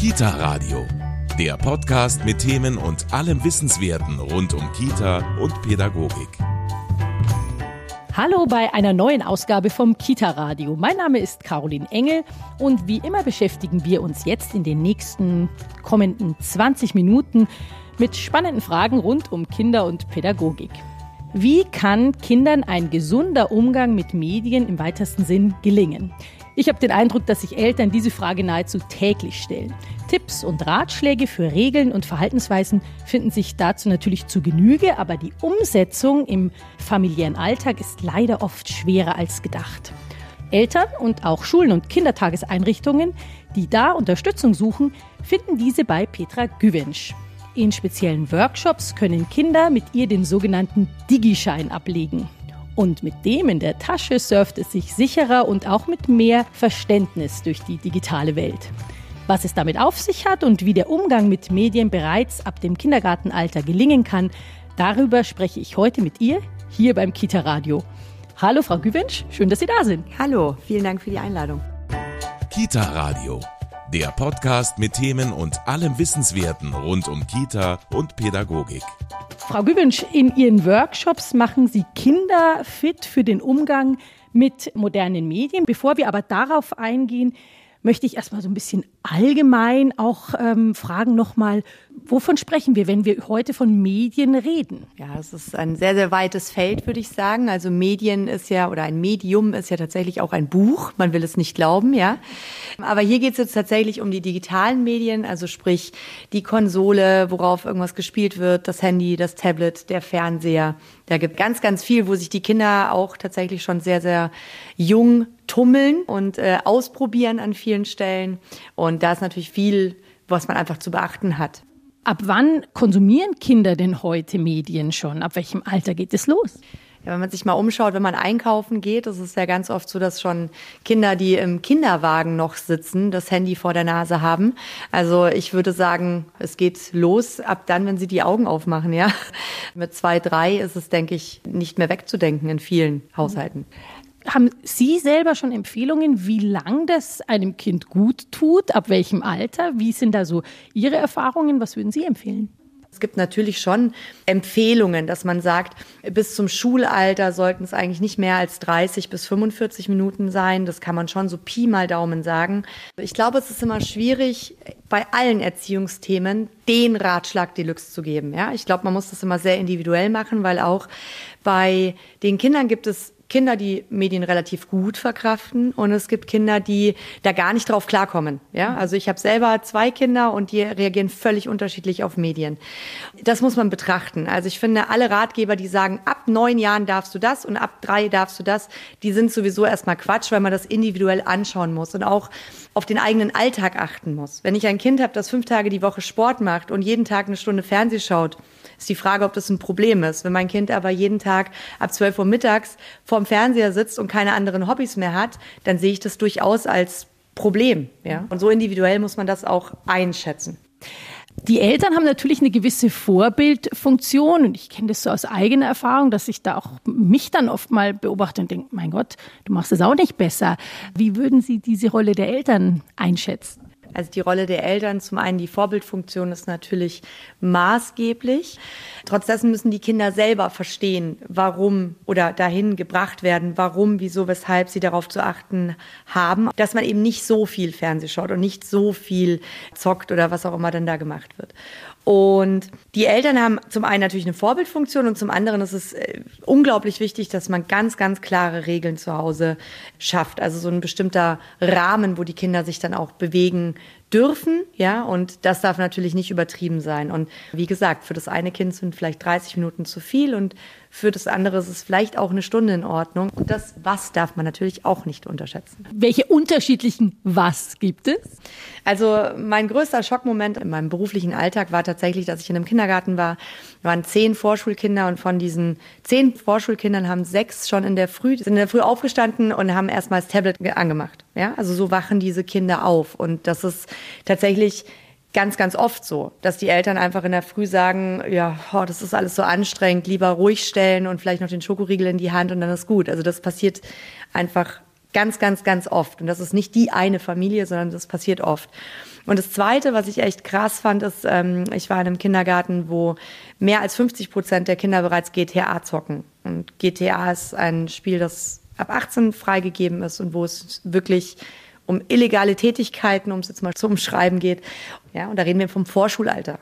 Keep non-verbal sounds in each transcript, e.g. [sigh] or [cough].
Kita Radio, der Podcast mit Themen und allem Wissenswerten rund um Kita und Pädagogik. Hallo bei einer neuen Ausgabe vom Kita Radio. Mein Name ist Caroline Engel und wie immer beschäftigen wir uns jetzt in den nächsten kommenden 20 Minuten mit spannenden Fragen rund um Kinder und Pädagogik. Wie kann Kindern ein gesunder Umgang mit Medien im weitesten Sinn gelingen? Ich habe den Eindruck, dass sich Eltern diese Frage nahezu täglich stellen. Tipps und Ratschläge für Regeln und Verhaltensweisen finden sich dazu natürlich zu Genüge, aber die Umsetzung im familiären Alltag ist leider oft schwerer als gedacht. Eltern und auch Schulen und Kindertageseinrichtungen, die da Unterstützung suchen, finden diese bei Petra Güwensch. In speziellen Workshops können Kinder mit ihr den sogenannten Digischein ablegen. Und mit dem in der Tasche surft es sich sicherer und auch mit mehr Verständnis durch die digitale Welt. Was es damit auf sich hat und wie der Umgang mit Medien bereits ab dem Kindergartenalter gelingen kann, darüber spreche ich heute mit ihr hier beim Kita Radio. Hallo Frau Güwensch, schön, dass Sie da sind. Hallo, vielen Dank für die Einladung. Kita Radio, der Podcast mit Themen und allem Wissenswerten rund um Kita und Pädagogik. Frau Güwensch, in Ihren Workshops machen Sie Kinder fit für den Umgang mit modernen Medien. Bevor wir aber darauf eingehen, möchte ich erstmal so ein bisschen allgemein auch ähm, fragen nochmal, wovon sprechen wir, wenn wir heute von Medien reden? Ja, es ist ein sehr, sehr weites Feld, würde ich sagen. Also Medien ist ja, oder ein Medium ist ja tatsächlich auch ein Buch. Man will es nicht glauben, ja. Aber hier geht es jetzt tatsächlich um die digitalen Medien, also sprich die Konsole, worauf irgendwas gespielt wird, das Handy, das Tablet, der Fernseher. Da gibt ganz, ganz viel, wo sich die Kinder auch tatsächlich schon sehr, sehr jung tummeln und äh, ausprobieren an vielen Stellen. Und da ist natürlich viel, was man einfach zu beachten hat. Ab wann konsumieren Kinder denn heute Medien schon? Ab welchem Alter geht es los? Ja, wenn man sich mal umschaut, wenn man einkaufen geht, ist es ja ganz oft so, dass schon Kinder, die im Kinderwagen noch sitzen, das Handy vor der Nase haben. Also ich würde sagen, es geht los ab dann, wenn sie die Augen aufmachen, ja. Mit zwei, drei ist es, denke ich, nicht mehr wegzudenken in vielen Haushalten. Haben Sie selber schon Empfehlungen, wie lang das einem Kind gut tut? Ab welchem Alter? Wie sind da so Ihre Erfahrungen? Was würden Sie empfehlen? Es gibt natürlich schon Empfehlungen, dass man sagt, bis zum Schulalter sollten es eigentlich nicht mehr als 30 bis 45 Minuten sein. Das kann man schon so Pi mal Daumen sagen. Ich glaube, es ist immer schwierig, bei allen Erziehungsthemen den Ratschlag Deluxe zu geben. Ja, ich glaube, man muss das immer sehr individuell machen, weil auch bei den Kindern gibt es Kinder, die Medien relativ gut verkraften und es gibt Kinder, die da gar nicht drauf klarkommen. Ja, also ich habe selber zwei Kinder und die reagieren völlig unterschiedlich auf Medien. Das muss man betrachten. Also ich finde, alle Ratgeber, die sagen, ab neun Jahren darfst du das und ab drei darfst du das, die sind sowieso erstmal Quatsch, weil man das individuell anschauen muss und auch auf den eigenen Alltag achten muss. Wenn ich ein Kind habe, das fünf Tage die Woche Sport macht und jeden Tag eine Stunde Fernseh schaut, ist die Frage, ob das ein Problem ist. Wenn mein Kind aber jeden Tag ab 12 Uhr mittags vorm Fernseher sitzt und keine anderen Hobbys mehr hat, dann sehe ich das durchaus als Problem. Ja? Und so individuell muss man das auch einschätzen. Die Eltern haben natürlich eine gewisse Vorbildfunktion und ich kenne das so aus eigener Erfahrung, dass ich da auch mich dann oft mal beobachte und denke, mein Gott, du machst es auch nicht besser. Wie würden Sie diese Rolle der Eltern einschätzen? Also die Rolle der Eltern, zum einen die Vorbildfunktion ist natürlich maßgeblich. Trotzdem müssen die Kinder selber verstehen, warum oder dahin gebracht werden, warum, wieso, weshalb sie darauf zu achten haben, dass man eben nicht so viel Fernseh schaut und nicht so viel zockt oder was auch immer dann da gemacht wird. Und die Eltern haben zum einen natürlich eine Vorbildfunktion und zum anderen ist es äh, unglaublich wichtig, dass man ganz, ganz klare Regeln zu Hause schafft. Also so ein bestimmter Rahmen, wo die Kinder sich dann auch bewegen dürfen, ja, und das darf natürlich nicht übertrieben sein. Und wie gesagt, für das eine Kind sind vielleicht 30 Minuten zu viel und für das andere ist es vielleicht auch eine Stunde in Ordnung. Und das Was darf man natürlich auch nicht unterschätzen. Welche unterschiedlichen Was gibt es? Also mein größter Schockmoment in meinem beruflichen Alltag war tatsächlich, dass ich in einem Kindergarten war. Wir waren zehn Vorschulkinder und von diesen zehn Vorschulkindern haben sechs schon in der Früh, sind in der Früh aufgestanden und haben erstmal das Tablet angemacht. Ja, also so wachen diese Kinder auf. Und das ist tatsächlich ganz, ganz oft so, dass die Eltern einfach in der Früh sagen, ja, oh, das ist alles so anstrengend, lieber ruhig stellen und vielleicht noch den Schokoriegel in die Hand und dann ist gut. Also das passiert einfach Ganz, ganz, ganz oft. Und das ist nicht die eine Familie, sondern das passiert oft. Und das Zweite, was ich echt krass fand, ist, ähm, ich war in einem Kindergarten, wo mehr als 50 Prozent der Kinder bereits GTA zocken. Und GTA ist ein Spiel, das ab 18 freigegeben ist und wo es wirklich um illegale Tätigkeiten, um es jetzt mal zu umschreiben geht. Ja, und da reden wir vom Vorschulalter.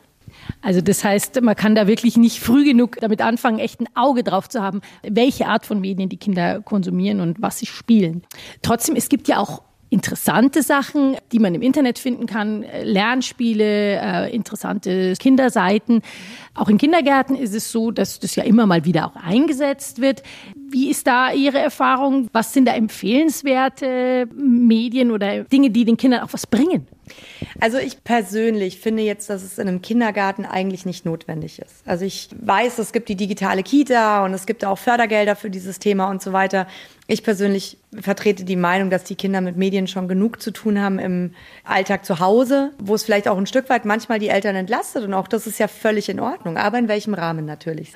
Also das heißt, man kann da wirklich nicht früh genug damit anfangen, echt ein Auge drauf zu haben, welche Art von Medien die Kinder konsumieren und was sie spielen. Trotzdem, es gibt ja auch interessante Sachen, die man im Internet finden kann, Lernspiele, äh, interessante Kinderseiten. Auch in Kindergärten ist es so, dass das ja immer mal wieder auch eingesetzt wird. Wie ist da Ihre Erfahrung? Was sind da empfehlenswerte Medien oder Dinge, die den Kindern auch was bringen? Also ich persönlich finde jetzt, dass es in einem Kindergarten eigentlich nicht notwendig ist. Also ich weiß, es gibt die digitale Kita und es gibt auch Fördergelder für dieses Thema und so weiter. Ich persönlich vertrete die Meinung, dass die Kinder mit Medien schon genug zu tun haben im Alltag zu Hause, wo es vielleicht auch ein Stück weit manchmal die Eltern entlastet und auch das ist ja völlig in Ordnung, aber in welchem Rahmen natürlich.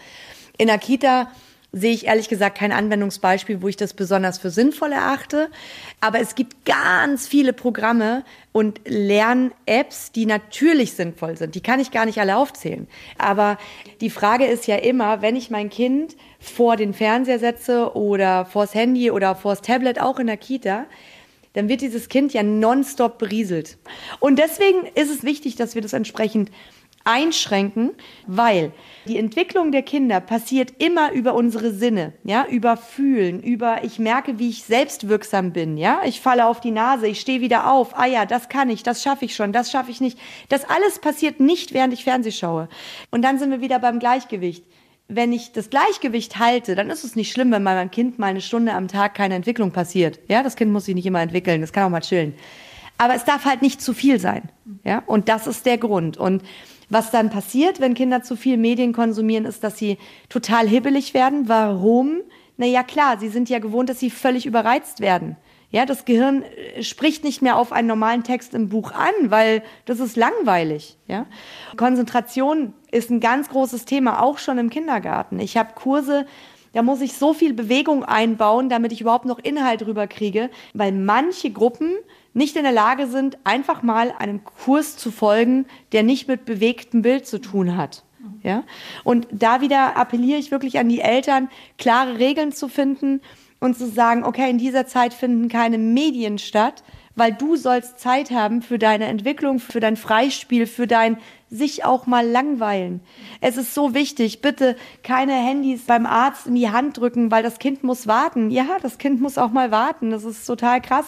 In der Kita sehe ich ehrlich gesagt kein Anwendungsbeispiel, wo ich das besonders für sinnvoll erachte. Aber es gibt ganz viele Programme und Lern-Apps, die natürlich sinnvoll sind. Die kann ich gar nicht alle aufzählen. Aber die Frage ist ja immer, wenn ich mein Kind vor den Fernseher setze oder vors Handy oder vors Tablet, auch in der Kita, dann wird dieses Kind ja nonstop berieselt. Und deswegen ist es wichtig, dass wir das entsprechend einschränken, weil die Entwicklung der Kinder passiert immer über unsere Sinne, ja, über Fühlen, über ich merke, wie ich selbstwirksam bin, ja, ich falle auf die Nase, ich stehe wieder auf, ah ja, das kann ich, das schaffe ich schon, das schaffe ich nicht. Das alles passiert nicht, während ich Fernseh schaue. Und dann sind wir wieder beim Gleichgewicht. Wenn ich das Gleichgewicht halte, dann ist es nicht schlimm, wenn meinem Kind mal eine Stunde am Tag keine Entwicklung passiert. Ja, das Kind muss sich nicht immer entwickeln, das kann auch mal chillen. Aber es darf halt nicht zu viel sein. Ja, und das ist der Grund. Und was dann passiert, wenn Kinder zu viel Medien konsumieren, ist, dass sie total hibbelig werden. Warum? Na ja, klar, sie sind ja gewohnt, dass sie völlig überreizt werden. Ja, das Gehirn äh, spricht nicht mehr auf einen normalen Text im Buch an, weil das ist langweilig. Ja, Konzentration ist ein ganz großes Thema, auch schon im Kindergarten. Ich habe Kurse, da muss ich so viel Bewegung einbauen, damit ich überhaupt noch Inhalt rüberkriege, weil manche Gruppen nicht in der Lage sind, einfach mal einem Kurs zu folgen, der nicht mit bewegtem Bild zu tun hat. Ja? Und da wieder appelliere ich wirklich an die Eltern, klare Regeln zu finden und zu sagen, okay, in dieser Zeit finden keine Medien statt, weil du sollst Zeit haben für deine Entwicklung, für dein Freispiel, für dein sich auch mal langweilen. Es ist so wichtig, bitte keine Handys beim Arzt in die Hand drücken, weil das Kind muss warten. Ja, das Kind muss auch mal warten. Das ist total krass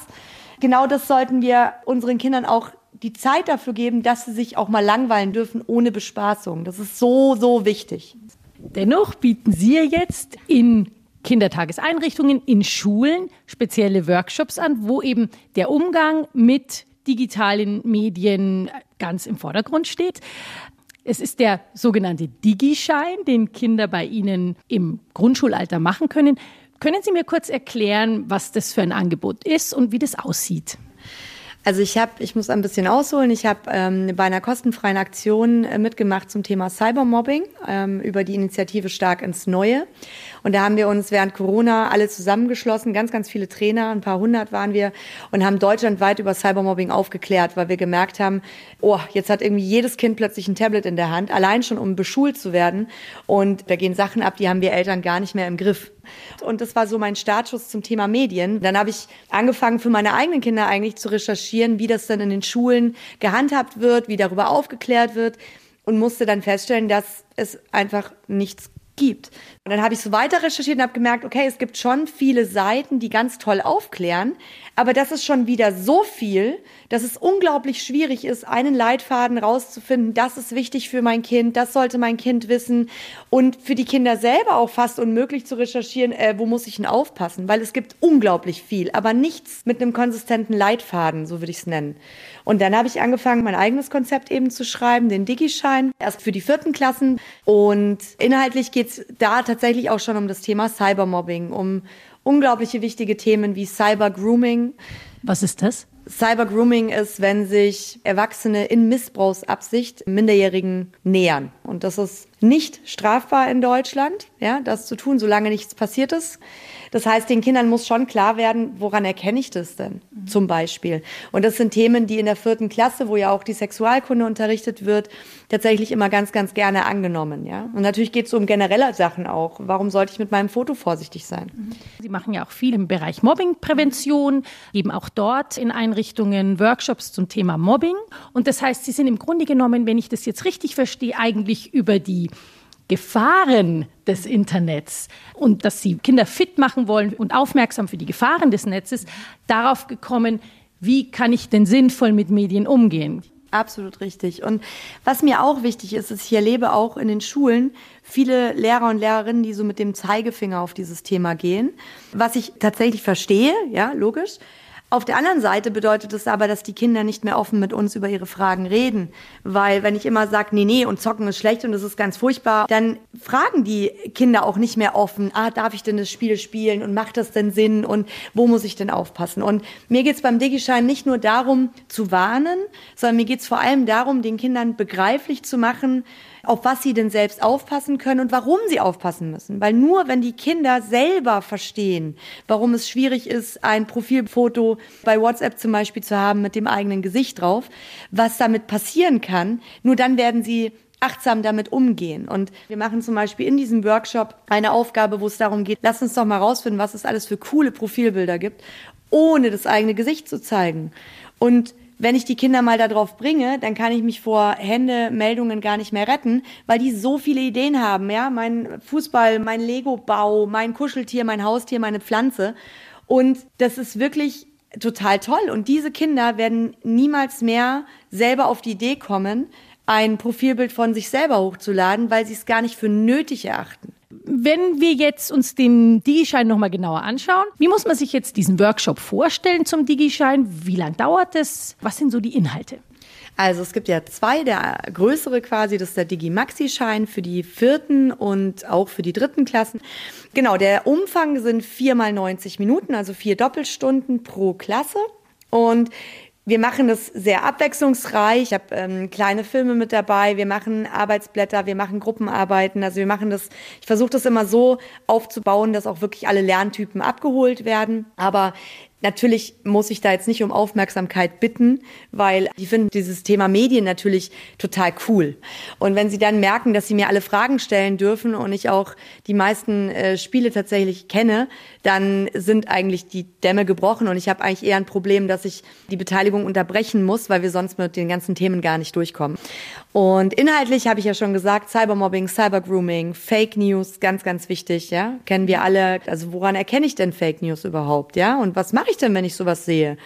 genau das sollten wir unseren Kindern auch die Zeit dafür geben, dass sie sich auch mal langweilen dürfen ohne Bespaßung. Das ist so, so wichtig. Dennoch bieten Sie jetzt in Kindertageseinrichtungen, in Schulen spezielle Workshops an, wo eben der Umgang mit digitalen Medien ganz im Vordergrund steht. Es ist der sogenannte Digischein, den Kinder bei Ihnen im Grundschulalter machen können. Können Sie mir kurz erklären, was das für ein Angebot ist und wie das aussieht? Also ich habe, ich muss ein bisschen ausholen. Ich habe ähm, bei einer kostenfreien Aktion äh, mitgemacht zum Thema Cybermobbing ähm, über die Initiative Stark ins Neue. Und da haben wir uns während Corona alle zusammengeschlossen, ganz, ganz viele Trainer, ein paar hundert waren wir und haben deutschlandweit über Cybermobbing aufgeklärt, weil wir gemerkt haben, oh, jetzt hat irgendwie jedes Kind plötzlich ein Tablet in der Hand, allein schon um beschult zu werden. Und da gehen Sachen ab, die haben wir Eltern gar nicht mehr im Griff. Und das war so mein Startschuss zum Thema Medien. Dann habe ich angefangen, für meine eigenen Kinder eigentlich zu recherchieren, wie das dann in den Schulen gehandhabt wird, wie darüber aufgeklärt wird und musste dann feststellen, dass es einfach nichts gibt. Und dann habe ich so weiter recherchiert und habe gemerkt, okay, es gibt schon viele Seiten, die ganz toll aufklären, aber das ist schon wieder so viel, dass es unglaublich schwierig ist, einen Leitfaden rauszufinden, das ist wichtig für mein Kind, das sollte mein Kind wissen und für die Kinder selber auch fast unmöglich zu recherchieren, äh, wo muss ich denn aufpassen, weil es gibt unglaublich viel, aber nichts mit einem konsistenten Leitfaden, so würde ich es nennen. Und dann habe ich angefangen, mein eigenes Konzept eben zu schreiben, den Digischein, erst für die vierten Klassen und inhaltlich geht es da tatsächlich auch schon um das Thema Cybermobbing, um unglaubliche wichtige Themen wie Cybergrooming. Was ist das? Cybergrooming ist, wenn sich Erwachsene in Missbrauchsabsicht Minderjährigen nähern. Und das ist nicht strafbar in Deutschland, ja, das zu tun, solange nichts passiert ist. Das heißt, den Kindern muss schon klar werden, woran erkenne ich das denn mhm. zum Beispiel. Und das sind Themen, die in der vierten Klasse, wo ja auch die Sexualkunde unterrichtet wird, tatsächlich immer ganz, ganz gerne angenommen. Ja? Und natürlich geht es um generelle Sachen auch. Warum sollte ich mit meinem Foto vorsichtig sein? Mhm. Sie machen ja auch viel im Bereich Mobbingprävention, geben auch dort in Einrichtungen Workshops zum Thema Mobbing. Und das heißt, Sie sind im Grunde genommen, wenn ich das jetzt richtig verstehe, eigentlich über Gefahren des Internets und dass sie Kinder fit machen wollen und aufmerksam für die Gefahren des Netzes, darauf gekommen, wie kann ich denn sinnvoll mit Medien umgehen? Absolut richtig. Und was mir auch wichtig ist, ist, ich erlebe auch in den Schulen viele Lehrer und Lehrerinnen, die so mit dem Zeigefinger auf dieses Thema gehen. Was ich tatsächlich verstehe, ja, logisch. Auf der anderen Seite bedeutet es aber, dass die Kinder nicht mehr offen mit uns über ihre Fragen reden. Weil wenn ich immer sage, nee, nee, und zocken ist schlecht und das ist ganz furchtbar, dann fragen die Kinder auch nicht mehr offen, ah, darf ich denn das Spiel spielen und macht das denn Sinn und wo muss ich denn aufpassen? Und mir geht's beim Digischein nicht nur darum zu warnen, sondern mir geht's vor allem darum, den Kindern begreiflich zu machen, auf was sie denn selbst aufpassen können und warum sie aufpassen müssen. Weil nur wenn die Kinder selber verstehen, warum es schwierig ist, ein Profilfoto bei WhatsApp zum Beispiel zu haben mit dem eigenen Gesicht drauf, was damit passieren kann, nur dann werden sie achtsam damit umgehen. Und wir machen zum Beispiel in diesem Workshop eine Aufgabe, wo es darum geht, lass uns doch mal rausfinden, was es alles für coole Profilbilder gibt, ohne das eigene Gesicht zu zeigen. Und wenn ich die Kinder mal darauf bringe, dann kann ich mich vor Händemeldungen gar nicht mehr retten, weil die so viele Ideen haben, ja, mein Fußball, mein Lego-Bau, mein Kuscheltier, mein Haustier, meine Pflanze. Und das ist wirklich total toll. Und diese Kinder werden niemals mehr selber auf die Idee kommen, ein Profilbild von sich selber hochzuladen, weil sie es gar nicht für nötig erachten. Wenn wir jetzt uns den Digischein nochmal genauer anschauen, wie muss man sich jetzt diesen Workshop vorstellen zum Digischein? Wie lange dauert es? Was sind so die Inhalte? Also es gibt ja zwei, der größere quasi, das ist der Digi-Maxi-Schein für die vierten und auch für die dritten Klassen. Genau, der Umfang sind viermal 90 Minuten, also vier Doppelstunden pro Klasse. Und wir machen das sehr abwechslungsreich. Ich habe ähm, kleine Filme mit dabei. Wir machen Arbeitsblätter, wir machen Gruppenarbeiten. Also wir machen das, ich versuche das immer so aufzubauen, dass auch wirklich alle Lerntypen abgeholt werden. Aber Natürlich muss ich da jetzt nicht um Aufmerksamkeit bitten, weil die finden dieses Thema Medien natürlich total cool. Und wenn sie dann merken, dass sie mir alle Fragen stellen dürfen und ich auch die meisten äh, Spiele tatsächlich kenne, dann sind eigentlich die Dämme gebrochen und ich habe eigentlich eher ein Problem, dass ich die Beteiligung unterbrechen muss, weil wir sonst mit den ganzen Themen gar nicht durchkommen. Und inhaltlich habe ich ja schon gesagt, Cybermobbing, Cybergrooming, Fake News, ganz, ganz wichtig, ja. Kennen wir alle. Also woran erkenne ich denn Fake News überhaupt, ja? Und was mache ich denn, wenn ich sowas sehe?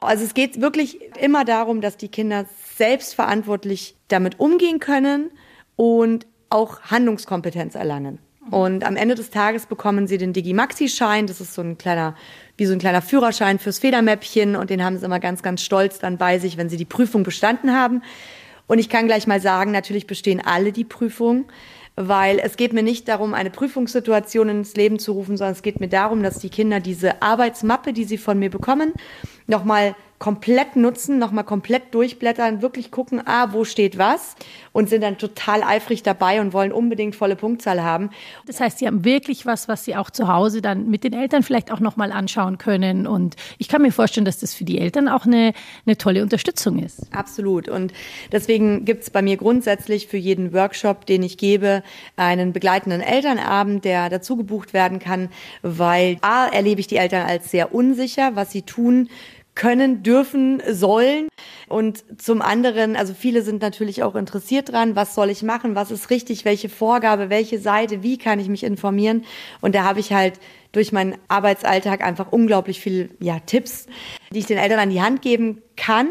Also es geht wirklich immer darum, dass die Kinder selbstverantwortlich damit umgehen können und auch Handlungskompetenz erlangen. Und am Ende des Tages bekommen sie den Digimaxi-Schein. Das ist so ein kleiner, wie so ein kleiner Führerschein fürs Federmäppchen. Und den haben sie immer ganz, ganz stolz dann bei sich, wenn sie die Prüfung bestanden haben. Und ich kann gleich mal sagen, natürlich bestehen alle die Prüfung, weil es geht mir nicht darum, eine Prüfungssituation ins Leben zu rufen, sondern es geht mir darum, dass die Kinder diese Arbeitsmappe, die sie von mir bekommen, nochmal komplett nutzen, nochmal komplett durchblättern, wirklich gucken, ah, wo steht was und sind dann total eifrig dabei und wollen unbedingt volle Punktzahl haben. Das heißt, Sie haben wirklich was, was Sie auch zu Hause dann mit den Eltern vielleicht auch nochmal anschauen können. Und ich kann mir vorstellen, dass das für die Eltern auch eine, eine tolle Unterstützung ist. Absolut. Und deswegen gibt es bei mir grundsätzlich für jeden Workshop, den ich gebe, einen begleitenden Elternabend, der dazu gebucht werden kann, weil A, erlebe ich die Eltern als sehr unsicher, was sie tun können, dürfen, sollen. Und zum anderen, also viele sind natürlich auch interessiert dran, was soll ich machen, was ist richtig, welche Vorgabe, welche Seite, wie kann ich mich informieren. Und da habe ich halt durch meinen Arbeitsalltag einfach unglaublich viele ja, Tipps, die ich den Eltern an die Hand geben kann.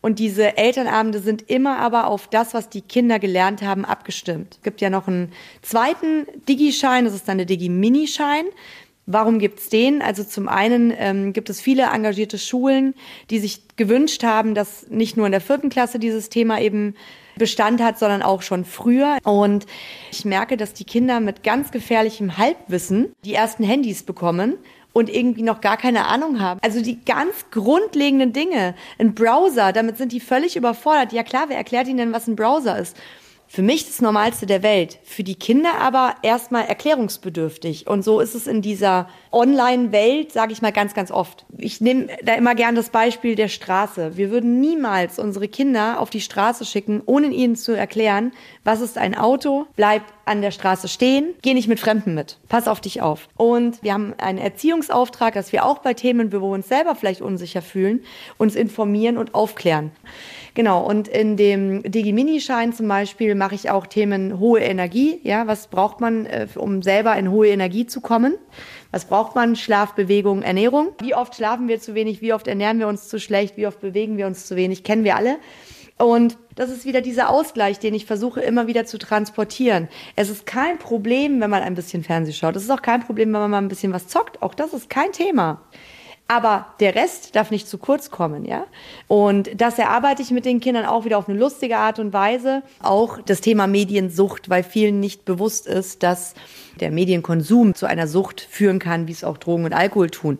Und diese Elternabende sind immer aber auf das, was die Kinder gelernt haben, abgestimmt. Es gibt ja noch einen zweiten Digi-Schein, das ist dann der Digi-Mini-Schein. Warum gibt's den? Also zum einen ähm, gibt es viele engagierte Schulen, die sich gewünscht haben, dass nicht nur in der vierten Klasse dieses Thema eben Bestand hat, sondern auch schon früher. Und ich merke, dass die Kinder mit ganz gefährlichem Halbwissen die ersten Handys bekommen und irgendwie noch gar keine Ahnung haben. Also die ganz grundlegenden Dinge. Ein Browser, damit sind die völlig überfordert. Ja klar, wer erklärt ihnen denn, was ein Browser ist? Für mich das Normalste der Welt, für die Kinder aber erstmal erklärungsbedürftig. Und so ist es in dieser Online-Welt, sage ich mal ganz, ganz oft. Ich nehme da immer gern das Beispiel der Straße. Wir würden niemals unsere Kinder auf die Straße schicken, ohne ihnen zu erklären, was ist ein Auto, bleib an der Straße stehen, geh nicht mit Fremden mit, pass auf dich auf. Und wir haben einen Erziehungsauftrag, dass wir auch bei Themen, wo wir uns selber vielleicht unsicher fühlen, uns informieren und aufklären. Genau, und in dem Digimini-Schein zum Beispiel mache ich auch Themen hohe Energie. Ja, was braucht man, äh, um selber in hohe Energie zu kommen? Was braucht man? Schlaf, Bewegung, Ernährung. Wie oft schlafen wir zu wenig? Wie oft ernähren wir uns zu schlecht? Wie oft bewegen wir uns zu wenig? Kennen wir alle. Und das ist wieder dieser Ausgleich, den ich versuche immer wieder zu transportieren. Es ist kein Problem, wenn man ein bisschen Fernseh schaut. Es ist auch kein Problem, wenn man mal ein bisschen was zockt. Auch das ist kein Thema. Aber der Rest darf nicht zu kurz kommen, ja. Und das erarbeite ich mit den Kindern auch wieder auf eine lustige Art und Weise. Auch das Thema Mediensucht, weil vielen nicht bewusst ist, dass der Medienkonsum zu einer Sucht führen kann, wie es auch Drogen und Alkohol tun.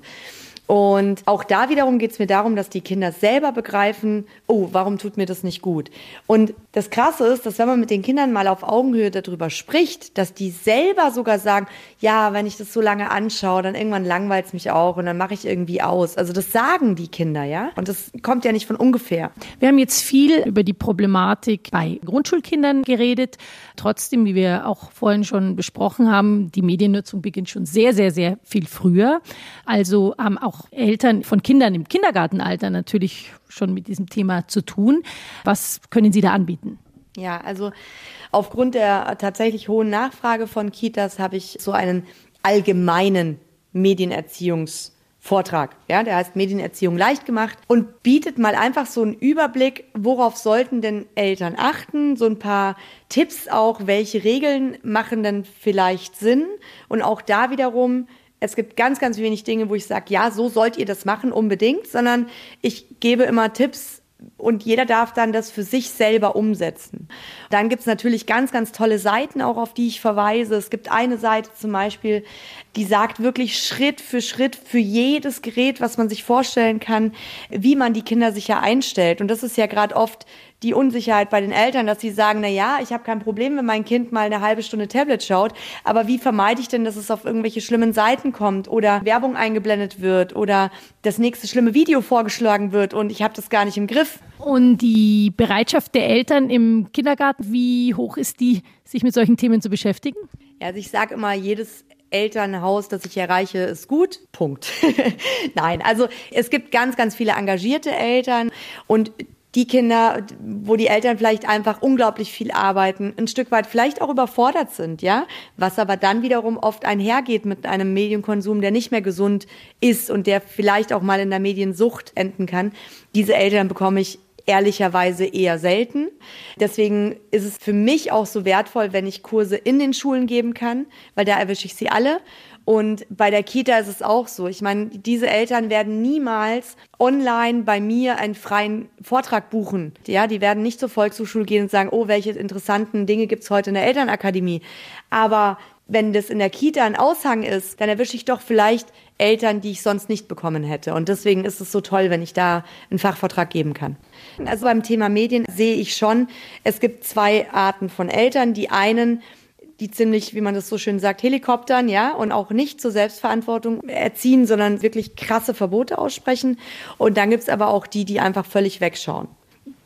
Und auch da wiederum geht es mir darum, dass die Kinder selber begreifen, oh, warum tut mir das nicht gut? Und das Krasse ist, dass wenn man mit den Kindern mal auf Augenhöhe darüber spricht, dass die selber sogar sagen, ja, wenn ich das so lange anschaue, dann irgendwann langweilt es mich auch und dann mache ich irgendwie aus. Also das sagen die Kinder, ja? Und das kommt ja nicht von ungefähr. Wir haben jetzt viel über die Problematik bei Grundschulkindern geredet. Trotzdem, wie wir auch vorhin schon besprochen haben, die Mediennutzung beginnt schon sehr, sehr, sehr viel früher. Also haben auch Eltern von Kindern im Kindergartenalter natürlich schon mit diesem Thema zu tun. Was können Sie da anbieten? Ja, also aufgrund der tatsächlich hohen Nachfrage von Kitas habe ich so einen allgemeinen Medienerziehungs Vortrag. Ja, der heißt Medienerziehung leicht gemacht und bietet mal einfach so einen Überblick, worauf sollten denn Eltern achten, so ein paar Tipps auch, welche Regeln machen denn vielleicht Sinn und auch da wiederum es gibt ganz, ganz wenig Dinge, wo ich sage, ja, so sollt ihr das machen unbedingt, sondern ich gebe immer Tipps, und jeder darf dann das für sich selber umsetzen. Dann gibt's natürlich ganz, ganz tolle Seiten auch, auf die ich verweise. Es gibt eine Seite zum Beispiel, die sagt wirklich Schritt für Schritt für jedes Gerät, was man sich vorstellen kann, wie man die Kinder sicher einstellt. Und das ist ja gerade oft die Unsicherheit bei den Eltern, dass sie sagen, na ja, ich habe kein Problem, wenn mein Kind mal eine halbe Stunde Tablet schaut, aber wie vermeide ich denn, dass es auf irgendwelche schlimmen Seiten kommt oder Werbung eingeblendet wird oder das nächste schlimme Video vorgeschlagen wird und ich habe das gar nicht im Griff. Und die Bereitschaft der Eltern im Kindergarten, wie hoch ist die, sich mit solchen Themen zu beschäftigen? Ja, also ich sage immer, jedes Elternhaus, das ich erreiche, ist gut. Punkt. [laughs] Nein, also es gibt ganz, ganz viele engagierte Eltern und die Kinder, wo die Eltern vielleicht einfach unglaublich viel arbeiten, ein Stück weit vielleicht auch überfordert sind, ja, was aber dann wiederum oft einhergeht mit einem Medienkonsum, der nicht mehr gesund ist und der vielleicht auch mal in der Mediensucht enden kann. Diese Eltern bekomme ich ehrlicherweise eher selten. Deswegen ist es für mich auch so wertvoll, wenn ich Kurse in den Schulen geben kann, weil da erwische ich sie alle und bei der Kita ist es auch so. Ich meine, diese Eltern werden niemals online bei mir einen freien Vortrag buchen. Ja, die werden nicht zur Volkshochschule gehen und sagen, oh, welche interessanten Dinge gibt's heute in der Elternakademie. Aber wenn das in der Kita ein Aushang ist, dann erwische ich doch vielleicht Eltern, die ich sonst nicht bekommen hätte. Und deswegen ist es so toll, wenn ich da einen Fachvortrag geben kann. Also beim Thema Medien sehe ich schon, es gibt zwei Arten von Eltern. Die einen die ziemlich, wie man das so schön sagt, Helikoptern, ja, und auch nicht zur Selbstverantwortung erziehen, sondern wirklich krasse Verbote aussprechen. Und dann gibt's aber auch die, die einfach völlig wegschauen.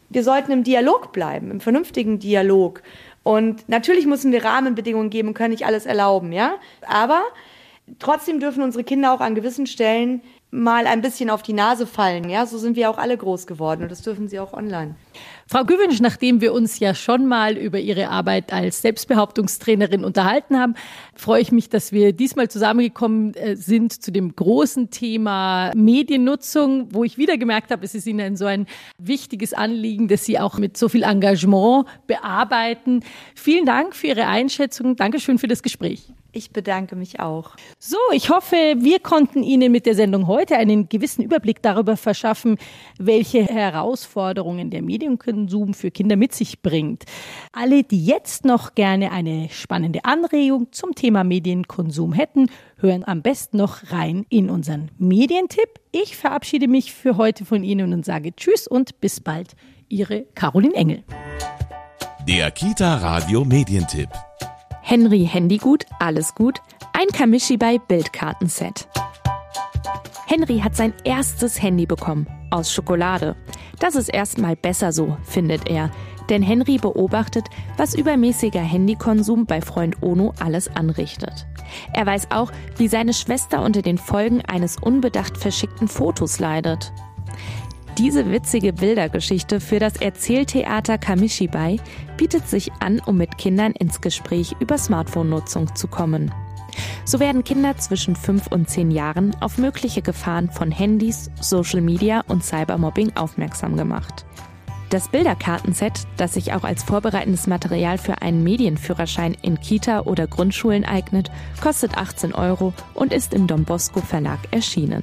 Wir sollten im Dialog bleiben, im vernünftigen Dialog. Und natürlich müssen wir Rahmenbedingungen geben und können nicht alles erlauben, ja. Aber trotzdem dürfen unsere Kinder auch an gewissen Stellen mal ein bisschen auf die Nase fallen. Ja, so sind wir auch alle groß geworden und das dürfen sie auch online. Frau Güwünsch, nachdem wir uns ja schon mal über Ihre Arbeit als Selbstbehauptungstrainerin unterhalten haben, freue ich mich, dass wir diesmal zusammengekommen äh, sind zu dem großen Thema Mediennutzung, wo ich wieder gemerkt habe, es ist Ihnen so ein wichtiges Anliegen, dass Sie auch mit so viel Engagement bearbeiten. Vielen Dank für Ihre Einschätzung. Dankeschön für das Gespräch. Ich bedanke mich auch. So, ich hoffe, wir konnten Ihnen mit der Sendung heute einen gewissen Überblick darüber verschaffen, welche Herausforderungen der Medienkonsum für Kinder mit sich bringt. Alle, die jetzt noch gerne eine spannende Anregung zum Thema Medienkonsum hätten, hören am besten noch rein in unseren Medientipp. Ich verabschiede mich für heute von Ihnen und sage Tschüss und bis bald. Ihre Caroline Engel. Der Kita Radio Medientipp. Henry Handygut, alles gut. Ein Kamishi bei Bildkartenset. Henry hat sein erstes Handy bekommen. Aus Schokolade. Das ist erstmal besser so, findet er. Denn Henry beobachtet, was übermäßiger Handykonsum bei Freund Ono alles anrichtet. Er weiß auch, wie seine Schwester unter den Folgen eines unbedacht verschickten Fotos leidet. Diese witzige Bildergeschichte für das Erzähltheater Kamishibai bietet sich an, um mit Kindern ins Gespräch über Smartphone-Nutzung zu kommen. So werden Kinder zwischen 5 und 10 Jahren auf mögliche Gefahren von Handys, Social Media und Cybermobbing aufmerksam gemacht. Das Bilderkartenset, das sich auch als vorbereitendes Material für einen Medienführerschein in Kita oder Grundschulen eignet, kostet 18 Euro und ist im Don Bosco Verlag erschienen.